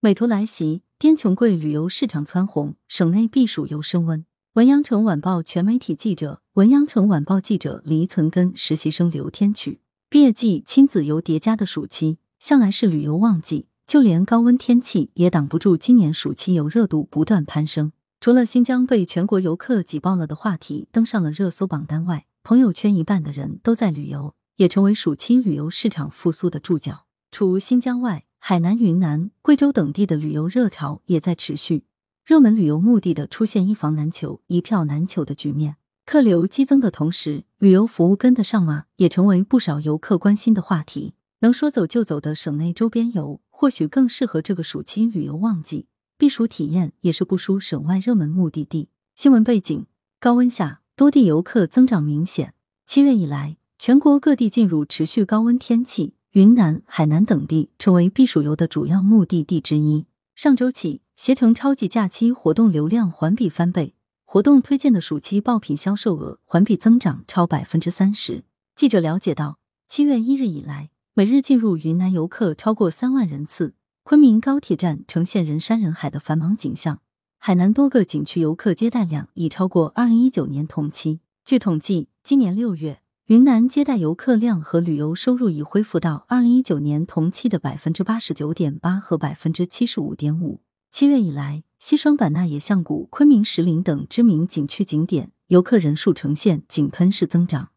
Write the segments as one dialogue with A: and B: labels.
A: 美图来袭，滇琼桂旅游市场蹿红，省内避暑游升温。文阳城晚报全媒体记者，文阳城晚报记者黎存根，实习生刘天曲。毕业季亲子游叠加的暑期，向来是旅游旺季，就连高温天气也挡不住今年暑期游热度不断攀升。除了新疆被全国游客挤爆了的话题登上了热搜榜单外，朋友圈一半的人都在旅游，也成为暑期旅游市场复苏的注脚。除新疆外，海南、云南、贵州等地的旅游热潮也在持续，热门旅游目的的出现一房难求、一票难求的局面。客流激增的同时，旅游服务跟得上吗？也成为不少游客关心的话题。能说走就走的省内周边游，或许更适合这个暑期旅游旺季，避暑体验也是不输省外热门目的地。新闻背景：高温下，多地游客增长明显。七月以来，全国各地进入持续高温天气。云南、海南等地成为避暑游的主要目的地之一。上周起，携程超级假期活动流量环比翻倍，活动推荐的暑期爆品销售额环比增长超百分之三十。记者了解到，七月一日以来，每日进入云南游客超过三万人次，昆明高铁站呈现人山人海的繁忙景象。海南多个景区游客接待量已超过二零一九年同期。据统计，今年六月。云南接待游客量和旅游收入已恢复到二零一九年同期的百分之八十九点八和百分之七十五点五。七月以来，西双版纳野象谷、昆明石林等知名景区景点游客人数呈现井喷式增长，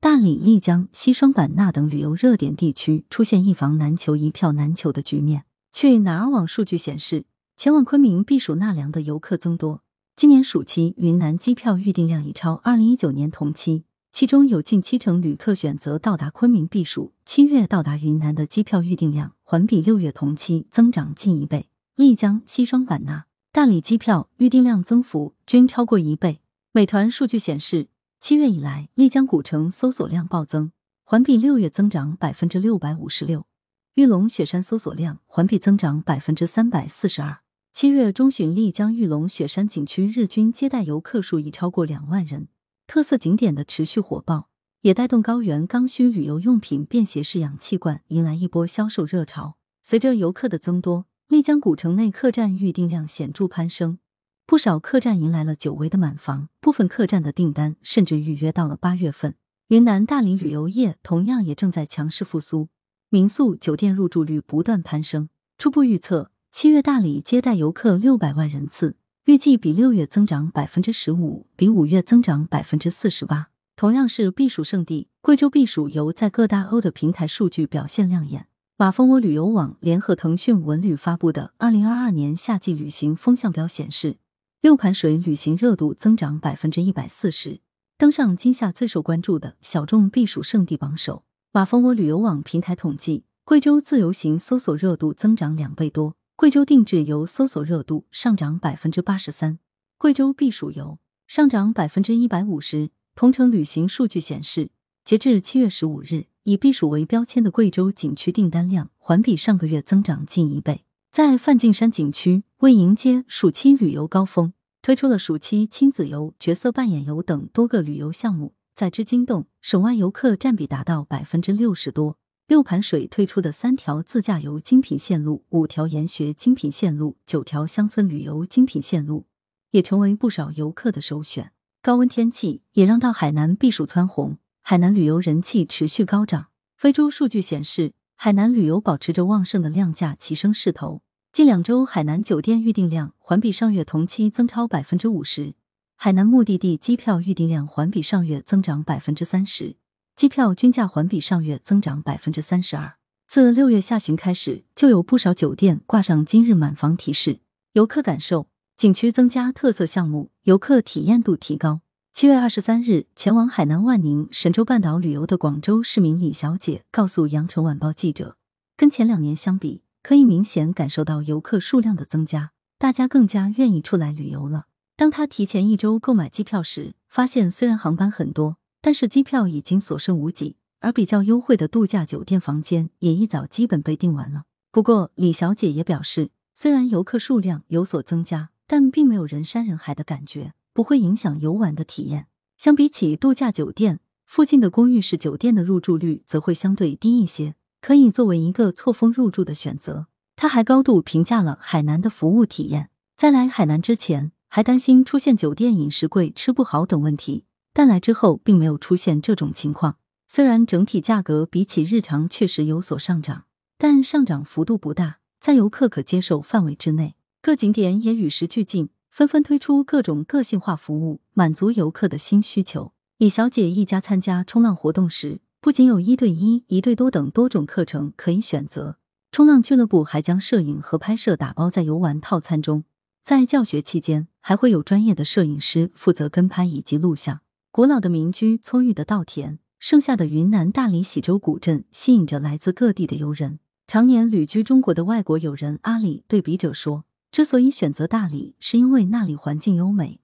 A: 大理、丽江、西双版纳等旅游热点地区出现一房难求、一票难求的局面。去哪儿网数据显示，前往昆明避暑纳凉的游客增多，今年暑期云南机票预订量已超二零一九年同期。其中有近七成旅客选择到达昆明避暑，七月到达云南的机票预订量环比六月同期增长近一倍。丽江、西双版纳、大理机票预订量增幅均超过一倍。美团数据显示，七月以来，丽江古城搜索量暴增，环比六月增长百分之六百五十六；玉龙雪山搜索量环比增长百分之三百四十二。七月中旬，丽江玉龙雪山景区日均接待游客数已超过两万人。特色景点的持续火爆，也带动高原刚需旅游用品便携式氧气罐迎来一波销售热潮。随着游客的增多，丽江古城内客栈预订量显著攀升，不少客栈迎来了久违的满房，部分客栈的订单甚至预约到了八月份。云南大理旅游业同样也正在强势复苏，民宿酒店入住率不断攀升。初步预测，七月大理接待游客六百万人次。预计比六月增长百分之十五，比五月增长百分之四十八。同样是避暑胜地，贵州避暑游在各大欧的平台数据表现亮眼。马蜂窝旅游网联合腾讯文旅发布的《二零二二年夏季旅行风向标》显示，六盘水旅行热度增长百分之一百四十，登上今夏最受关注的小众避暑胜地榜首。马蜂窝旅游网平台统计，贵州自由行搜索热度增长两倍多。贵州定制游搜索热度上涨百分之八十三，贵州避暑游上涨百分之一百五十。同城旅行数据显示，截至七月十五日，以避暑为标签的贵州景区订单量环比上个月增长近一倍。在梵净山景区，为迎接暑期旅游高峰，推出了暑期亲子游、角色扮演游等多个旅游项目。在织金洞，省外游客占比达到百分之六十多。六盘水推出的三条自驾游精品线路、五条研学精品线路、九条乡村旅游精品线路，也成为不少游客的首选。高温天气也让到海南避暑蹿红，海南旅游人气持续高涨。非洲数据显示，海南旅游保持着旺盛的量价齐升势头。近两周，海南酒店预订量环比上月同期增超百分之五十，海南目的地机票预订量环比上月增长百分之三十。机票均价环比上月增长百分之三十二。自六月下旬开始，就有不少酒店挂上今日满房提示。游客感受：景区增加特色项目，游客体验度提高。七月二十三日，前往海南万宁、神州半岛旅游的广州市民李小姐告诉羊城晚报记者，跟前两年相比，可以明显感受到游客数量的增加，大家更加愿意出来旅游了。当她提前一周购买机票时，发现虽然航班很多。但是机票已经所剩无几，而比较优惠的度假酒店房间也一早基本被订完了。不过，李小姐也表示，虽然游客数量有所增加，但并没有人山人海的感觉，不会影响游玩的体验。相比起度假酒店，附近的公寓式酒店的入住率则会相对低一些，可以作为一个错峰入住的选择。她还高度评价了海南的服务体验。在来海南之前，还担心出现酒店饮食贵、吃不好等问题，但来之后并没有出现这种情况。虽然整体价格比起日常确实有所上涨，但上涨幅度不大，在游客可接受范围之内。各景点也与时俱进，纷纷推出各种个性化服务，满足游客的新需求。李小姐一家参加冲浪活动时，不仅有一对一、一对多等多种课程可以选择，冲浪俱乐部还将摄影和拍摄打包在游玩套餐中。在教学期间，还会有专业的摄影师负责跟拍以及录像。古老的民居、葱郁的稻田。盛夏的云南大理喜洲古镇吸引着来自各地的游人。常年旅居中国的外国友人阿里对笔者说：“之所以选择大理，是因为那里环境优美，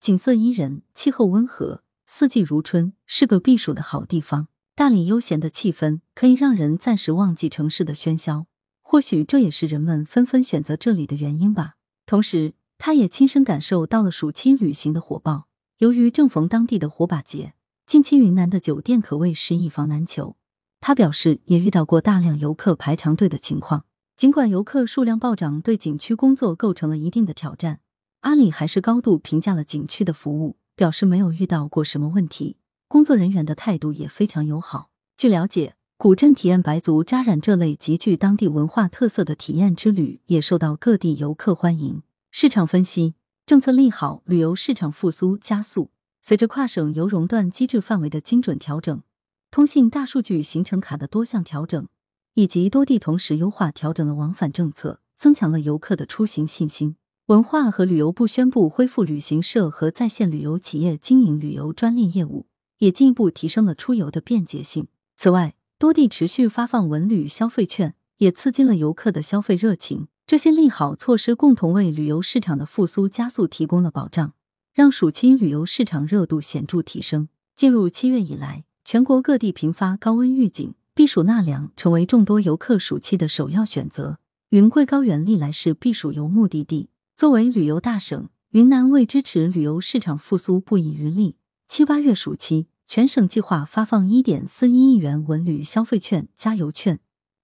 A: 景色宜人，气候温和，四季如春，是个避暑的好地方。大理悠闲的气氛可以让人暂时忘记城市的喧嚣，或许这也是人们纷纷选择这里的原因吧。”同时，他也亲身感受到了暑期旅行的火爆。由于正逢当地的火把节。近期云南的酒店可谓是一房难求，他表示也遇到过大量游客排长队的情况。尽管游客数量暴涨对景区工作构成了一定的挑战，阿里还是高度评价了景区的服务，表示没有遇到过什么问题，工作人员的态度也非常友好。据了解，古镇体验白族扎染这类极具当地文化特色的体验之旅也受到各地游客欢迎。市场分析，政策利好，旅游市场复苏加速。随着跨省游熔断机制范围的精准调整，通信大数据行程卡的多项调整，以及多地同时优化调整了往返政策，增强了游客的出行信心。文化和旅游部宣布恢复旅行社和在线旅游企业经营旅游专列业务，也进一步提升了出游的便捷性。此外，多地持续发放文旅消费券，也刺激了游客的消费热情。这些利好措施共同为旅游市场的复苏加速提供了保障。让暑期旅游市场热度显著提升。进入七月以来，全国各地频发高温预警，避暑纳凉成为众多游客暑期的首要选择。云贵高原历来是避暑游目的地，作为旅游大省，云南为支持旅游市场复苏不遗余力。七八月暑期，全省计划发放一点四一亿元文旅消费券、加油券；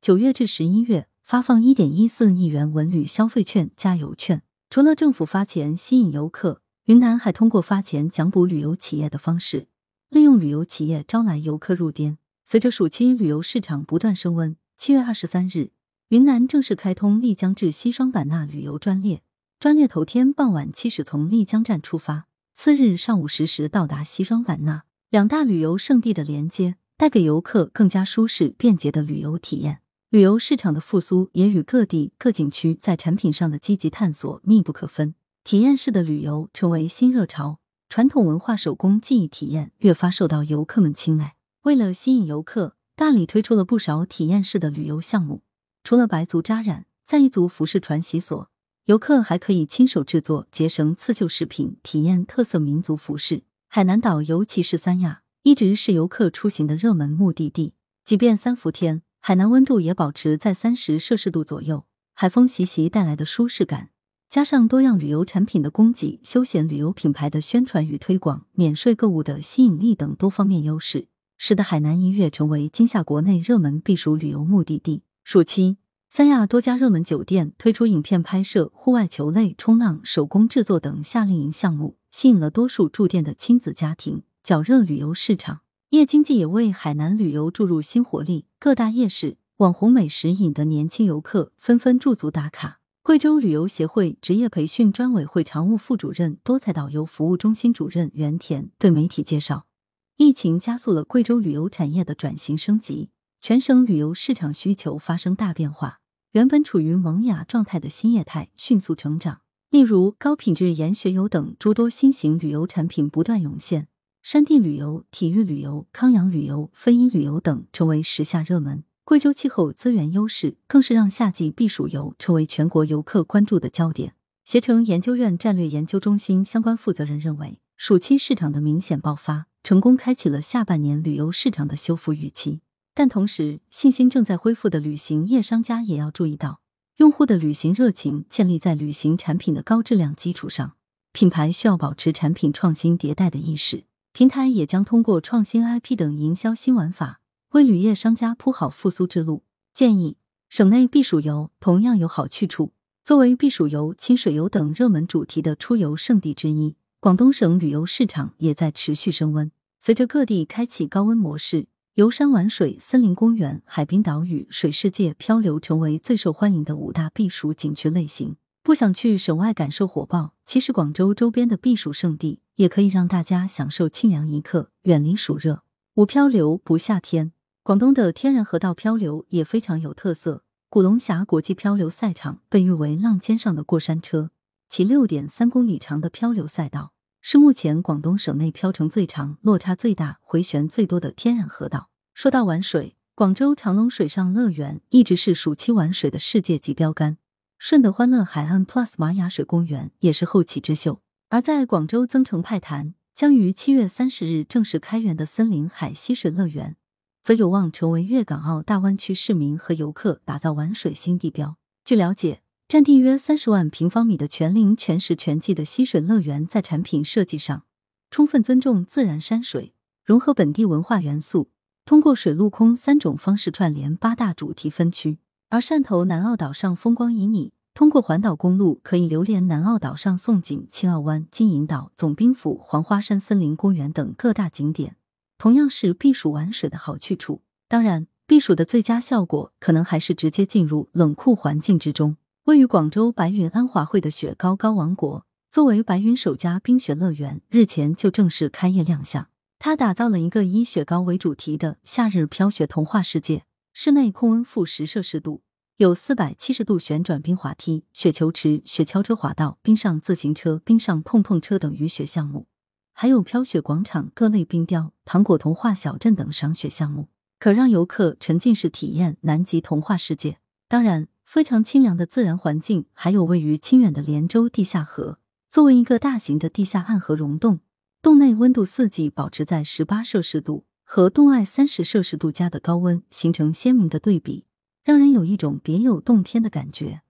A: 九月至十一月，发放一点一四亿元文旅消费券、加油券。除了政府发钱吸引游客。云南还通过发钱奖补旅游企业的方式，利用旅游企业招来游客入滇。随着暑期旅游市场不断升温，七月二十三日，云南正式开通丽江至西双版纳旅游专列。专列头天傍晚七时从丽江站出发，次日上午十时到达西双版纳。两大旅游胜地的连接，带给游客更加舒适便捷的旅游体验。旅游市场的复苏也与各地各景区在产品上的积极探索密不可分。体验式的旅游成为新热潮，传统文化手工技艺体验越发受到游客们青睐。为了吸引游客，大理推出了不少体验式的旅游项目。除了白族扎染，在彝族服饰传习所，游客还可以亲手制作结绳刺绣饰品，体验特色民族服饰。海南岛，尤其是三亚，一直是游客出行的热门目的地。即便三伏天，海南温度也保持在三十摄氏度左右，海风习习带来的舒适感。加上多样旅游产品的供给、休闲旅游品牌的宣传与推广、免税购物的吸引力等多方面优势，使得海南一跃成为今夏国内热门避暑旅游目的地。暑期，三亚多家热门酒店推出影片拍摄、户外球类、冲浪、手工制作等夏令营项目，吸引了多数住店的亲子家庭，较热旅游市场。夜经济也为海南旅游注入新活力，各大夜市、网红美食引得年轻游客纷纷驻足打卡。贵州旅游协会职业培训专委会常务副主任、多彩导游服务中心主任袁田对媒体介绍，疫情加速了贵州旅游产业的转型升级，全省旅游市场需求发生大变化，原本处于萌芽状态的新业态迅速成长。例如，高品质研学游等诸多新型旅游产品不断涌现，山地旅游、体育旅游、康养旅游、非遗旅游等成为时下热门。贵州气候资源优势，更是让夏季避暑游成为全国游客关注的焦点。携程研究院战略研究中心相关负责人认为，暑期市场的明显爆发，成功开启了下半年旅游市场的修复预期。但同时，信心正在恢复的旅行业商家也要注意到，用户的旅行热情建立在旅行产品的高质量基础上，品牌需要保持产品创新迭代的意识。平台也将通过创新 IP 等营销新玩法。为旅业商家铺好复苏之路，建议省内避暑游同样有好去处。作为避暑游、亲水游等热门主题的出游胜地之一，广东省旅游市场也在持续升温。随着各地开启高温模式，游山玩水、森林公园、海滨岛屿、水世界、漂流成为最受欢迎的五大避暑景区类型。不想去省外感受火爆，其实广州周边的避暑胜地也可以让大家享受清凉一刻，远离暑热。无漂流不夏天，广东的天然河道漂流也非常有特色。古龙峡国际漂流赛场被誉为浪尖上的过山车，其六点三公里长的漂流赛道是目前广东省内漂程最长、落差最大、回旋最多的天然河道。说到玩水，广州长隆水上乐园一直是暑期玩水的世界级标杆，顺德欢乐海岸 Plus 玛雅水公园也是后起之秀。而在广州增城派潭将于七月三十日正式开园的森林海溪水乐园。则有望成为粤港澳大湾区市民和游客打造玩水新地标。据了解，占地约三十万平方米的全龄全时全季的溪水乐园，在产品设计上充分尊重自然山水，融合本地文化元素，通过水陆空三种方式串联八大主题分区。而汕头南澳岛上风光旖旎，通过环岛公路可以流连南澳岛上宋景、青澳湾、金银岛、总兵府、黄花山森林公园等各大景点。同样是避暑玩水的好去处。当然，避暑的最佳效果可能还是直接进入冷酷环境之中。位于广州白云安华汇的雪糕糕王国，作为白云首家冰雪乐园，日前就正式开业亮相。它打造了一个以雪糕为主题的夏日飘雪童话世界，室内控温负十摄氏度，有四百七十度旋转冰滑梯、雪球池、雪橇车滑道、冰上自行车、冰上碰碰车等雨雪项目。还有飘雪广场、各类冰雕、糖果童话小镇等赏雪项目，可让游客沉浸式体验南极童话世界。当然，非常清凉的自然环境，还有位于清远的连州地下河，作为一个大型的地下暗河溶洞，洞内温度四季保持在十八摄氏度，和洞外三十摄氏度加的高温形成鲜明的对比，让人有一种别有洞天的感觉。